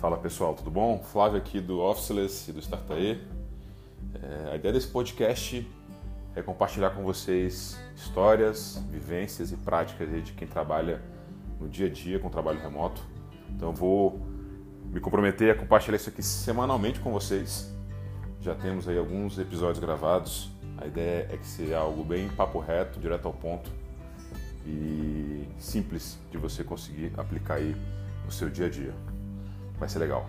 Fala pessoal, tudo bom? Flávio aqui do Officeless e do Startae. É, a ideia desse podcast é compartilhar com vocês histórias, vivências e práticas de quem trabalha no dia a dia com trabalho remoto. Então vou me comprometer a compartilhar isso aqui semanalmente com vocês. Já temos aí alguns episódios gravados. A ideia é que seja algo bem papo reto, direto ao ponto e simples de você conseguir aplicar aí no seu dia a dia. Vai ser legal.